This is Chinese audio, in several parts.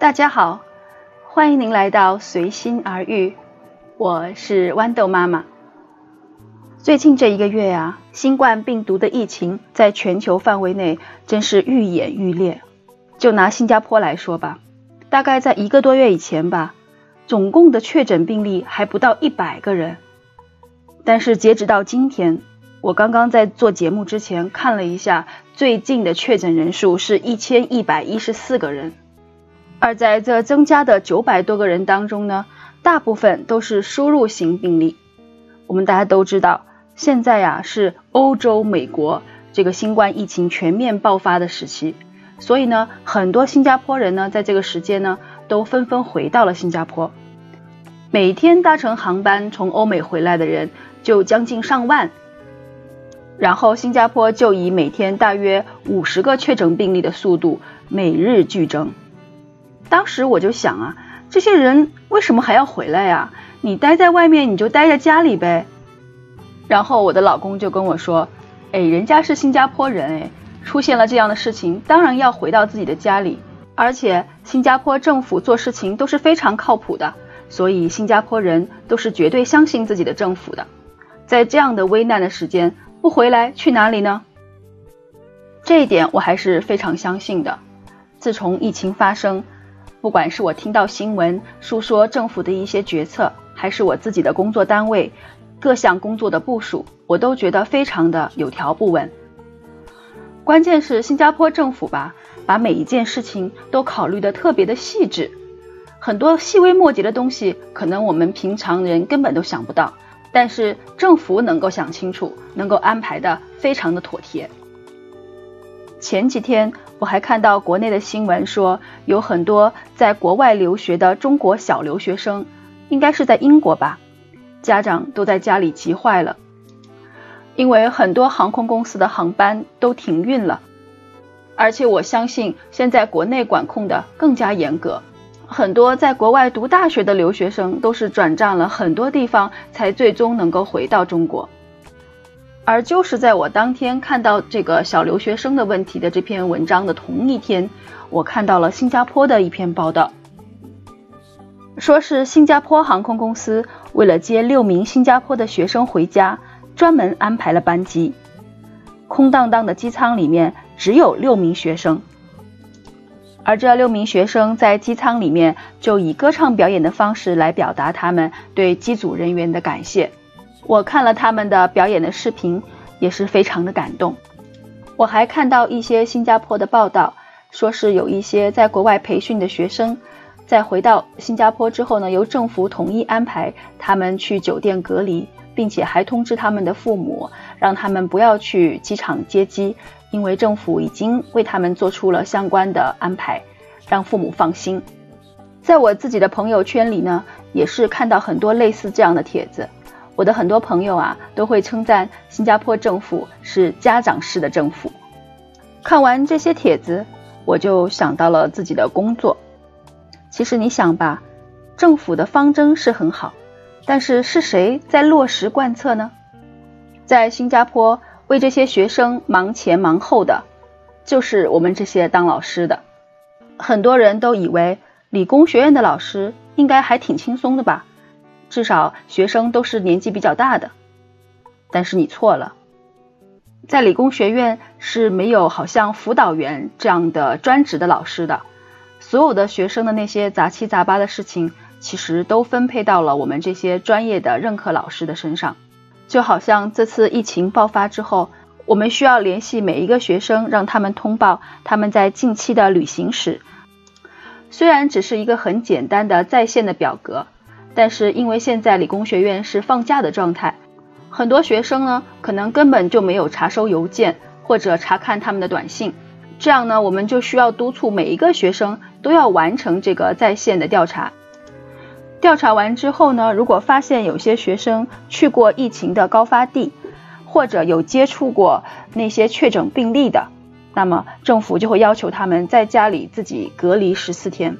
大家好，欢迎您来到随心而遇，我是豌豆妈妈。最近这一个月呀，新冠病毒的疫情在全球范围内真是愈演愈烈。就拿新加坡来说吧，大概在一个多月以前吧，总共的确诊病例还不到一百个人。但是截止到今天，我刚刚在做节目之前看了一下，最近的确诊人数是一千一百一十四个人。而在这增加的九百多个人当中呢，大部分都是输入型病例。我们大家都知道，现在呀是欧洲、美国这个新冠疫情全面爆发的时期，所以呢，很多新加坡人呢在这个时间呢都纷纷回到了新加坡。每天搭乘航班从欧美回来的人就将近上万，然后新加坡就以每天大约五十个确诊病例的速度每日剧增。当时我就想啊，这些人为什么还要回来呀？你待在外面，你就待在家里呗。然后我的老公就跟我说：“哎，人家是新加坡人，哎，出现了这样的事情，当然要回到自己的家里。而且新加坡政府做事情都是非常靠谱的，所以新加坡人都是绝对相信自己的政府的。在这样的危难的时间，不回来去哪里呢？这一点我还是非常相信的。自从疫情发生。”不管是我听到新闻述说政府的一些决策，还是我自己的工作单位各项工作的部署，我都觉得非常的有条不紊。关键是新加坡政府吧，把每一件事情都考虑的特别的细致，很多细微末节的东西，可能我们平常人根本都想不到，但是政府能够想清楚，能够安排的非常的妥帖。前几天我还看到国内的新闻说，有很多在国外留学的中国小留学生，应该是在英国吧，家长都在家里急坏了，因为很多航空公司的航班都停运了，而且我相信现在国内管控的更加严格，很多在国外读大学的留学生都是转战了很多地方，才最终能够回到中国。而就是在我当天看到这个小留学生的问题的这篇文章的同一天，我看到了新加坡的一篇报道，说是新加坡航空公司为了接六名新加坡的学生回家，专门安排了班机，空荡荡的机舱里面只有六名学生，而这六名学生在机舱里面就以歌唱表演的方式来表达他们对机组人员的感谢。我看了他们的表演的视频，也是非常的感动。我还看到一些新加坡的报道，说是有一些在国外培训的学生，在回到新加坡之后呢，由政府统一安排他们去酒店隔离，并且还通知他们的父母，让他们不要去机场接机，因为政府已经为他们做出了相关的安排，让父母放心。在我自己的朋友圈里呢，也是看到很多类似这样的帖子。我的很多朋友啊，都会称赞新加坡政府是家长式的政府。看完这些帖子，我就想到了自己的工作。其实你想吧，政府的方针是很好，但是是谁在落实贯彻呢？在新加坡为这些学生忙前忙后的，就是我们这些当老师的。很多人都以为理工学院的老师应该还挺轻松的吧。至少学生都是年纪比较大的，但是你错了，在理工学院是没有好像辅导员这样的专职的老师的，所有的学生的那些杂七杂八的事情，其实都分配到了我们这些专业的任课老师的身上。就好像这次疫情爆发之后，我们需要联系每一个学生，让他们通报他们在近期的旅行史，虽然只是一个很简单的在线的表格。但是因为现在理工学院是放假的状态，很多学生呢可能根本就没有查收邮件或者查看他们的短信，这样呢我们就需要督促每一个学生都要完成这个在线的调查。调查完之后呢，如果发现有些学生去过疫情的高发地，或者有接触过那些确诊病例的，那么政府就会要求他们在家里自己隔离十四天，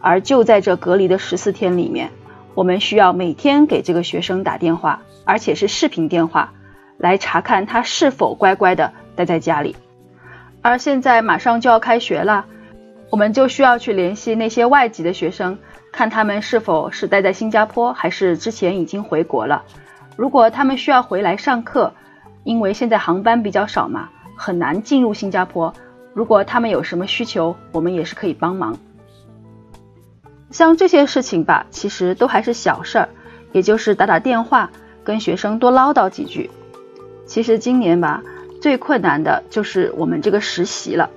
而就在这隔离的十四天里面。我们需要每天给这个学生打电话，而且是视频电话，来查看他是否乖乖的待在家里。而现在马上就要开学了，我们就需要去联系那些外籍的学生，看他们是否是待在新加坡，还是之前已经回国了。如果他们需要回来上课，因为现在航班比较少嘛，很难进入新加坡。如果他们有什么需求，我们也是可以帮忙。像这些事情吧，其实都还是小事儿，也就是打打电话，跟学生多唠叨几句。其实今年吧，最困难的就是我们这个实习了。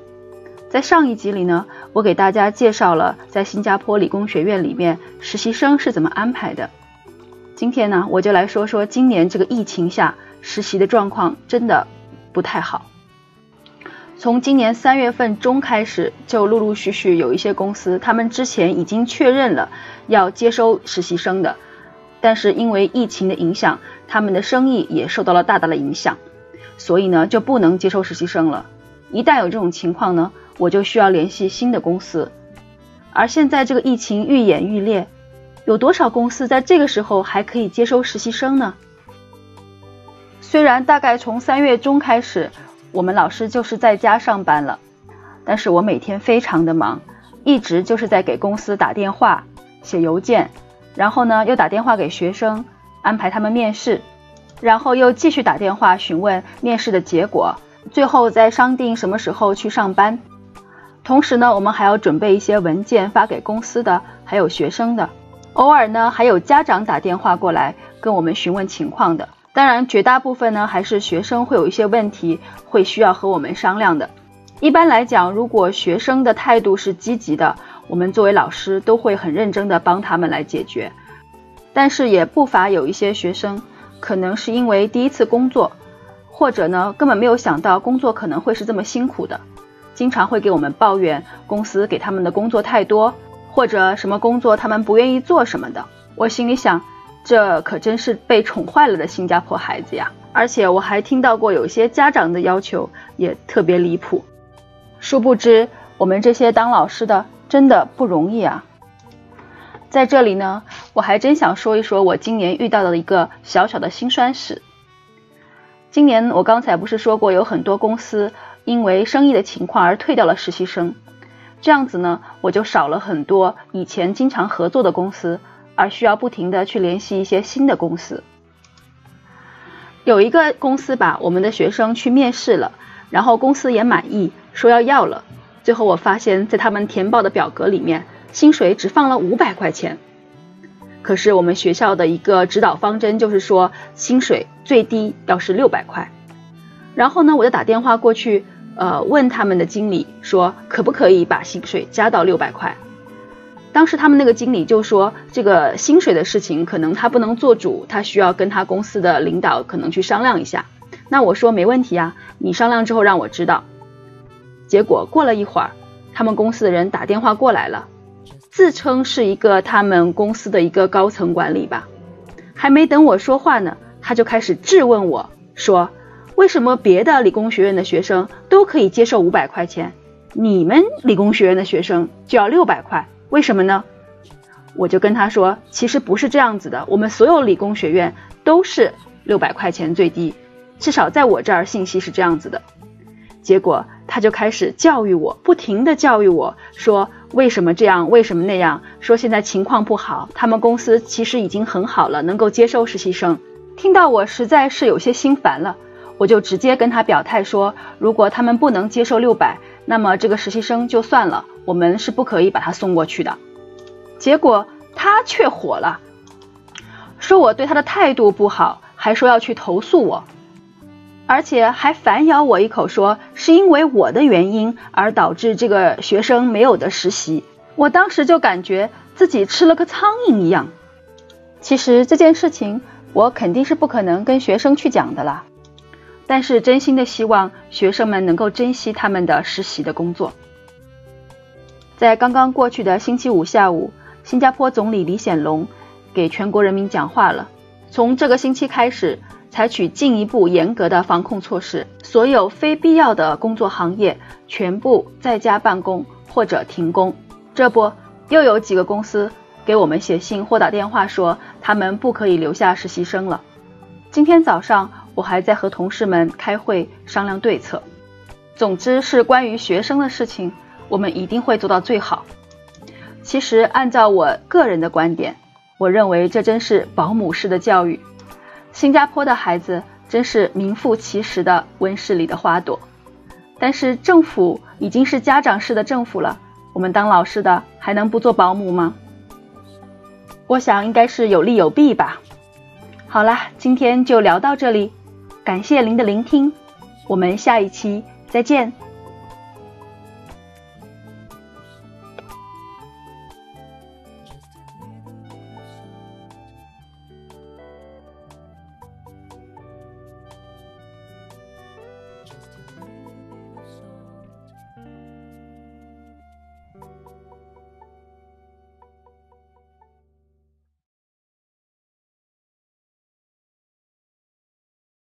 在上一集里呢，我给大家介绍了在新加坡理工学院里面实习生是怎么安排的。今天呢，我就来说说今年这个疫情下实习的状况真的不太好。从今年三月份中开始，就陆陆续续有一些公司，他们之前已经确认了要接收实习生的，但是因为疫情的影响，他们的生意也受到了大大的影响，所以呢就不能接收实习生了。一旦有这种情况呢，我就需要联系新的公司，而现在这个疫情愈演愈烈，有多少公司在这个时候还可以接收实习生呢？虽然大概从三月中开始，我们老师就是在家上班了，但是我每天非常的忙，一直就是在给公司打电话、写邮件，然后呢又打电话给学生安排他们面试，然后又继续打电话询问面试的结果。最后再商定什么时候去上班，同时呢，我们还要准备一些文件发给公司的，还有学生的。偶尔呢，还有家长打电话过来跟我们询问情况的。当然，绝大部分呢还是学生会有一些问题，会需要和我们商量的。一般来讲，如果学生的态度是积极的，我们作为老师都会很认真的帮他们来解决。但是也不乏有一些学生，可能是因为第一次工作。或者呢，根本没有想到工作可能会是这么辛苦的，经常会给我们抱怨公司给他们的工作太多，或者什么工作他们不愿意做什么的。我心里想，这可真是被宠坏了的新加坡孩子呀！而且我还听到过有些家长的要求也特别离谱。殊不知，我们这些当老师的真的不容易啊！在这里呢，我还真想说一说我今年遇到的一个小小的辛酸史。今年我刚才不是说过，有很多公司因为生意的情况而退掉了实习生，这样子呢，我就少了很多以前经常合作的公司，而需要不停的去联系一些新的公司。有一个公司吧，我们的学生去面试了，然后公司也满意，说要要了，最后我发现，在他们填报的表格里面，薪水只放了五百块钱。可是我们学校的一个指导方针就是说，薪水最低要是六百块。然后呢，我就打电话过去，呃，问他们的经理说，可不可以把薪水加到六百块？当时他们那个经理就说，这个薪水的事情可能他不能做主，他需要跟他公司的领导可能去商量一下。那我说没问题啊，你商量之后让我知道。结果过了一会儿，他们公司的人打电话过来了。自称是一个他们公司的一个高层管理吧，还没等我说话呢，他就开始质问我说：“为什么别的理工学院的学生都可以接受五百块钱，你们理工学院的学生就要六百块？为什么呢？”我就跟他说：“其实不是这样子的，我们所有理工学院都是六百块钱最低，至少在我这儿信息是这样子的。”结果他就开始教育我，不停的教育我说。为什么这样？为什么那样？说现在情况不好，他们公司其实已经很好了，能够接收实习生。听到我实在是有些心烦了，我就直接跟他表态说，如果他们不能接受六百，那么这个实习生就算了，我们是不可以把他送过去的。结果他却火了，说我对他的态度不好，还说要去投诉我。而且还反咬我一口，说是因为我的原因而导致这个学生没有的实习。我当时就感觉自己吃了个苍蝇一样。其实这件事情我肯定是不可能跟学生去讲的啦，但是真心的希望学生们能够珍惜他们的实习的工作。在刚刚过去的星期五下午，新加坡总理李显龙给全国人民讲话了。从这个星期开始。采取进一步严格的防控措施，所有非必要的工作行业全部在家办公或者停工。这不，又有几个公司给我们写信或打电话说，他们不可以留下实习生了。今天早上我还在和同事们开会商量对策。总之是关于学生的事情，我们一定会做到最好。其实，按照我个人的观点，我认为这真是保姆式的教育。新加坡的孩子真是名副其实的温室里的花朵。但是政府已经是家长式的政府了，我们当老师的还能不做保姆吗？我想应该是有利有弊吧。好啦，今天就聊到这里，感谢您的聆听，我们下一期再见。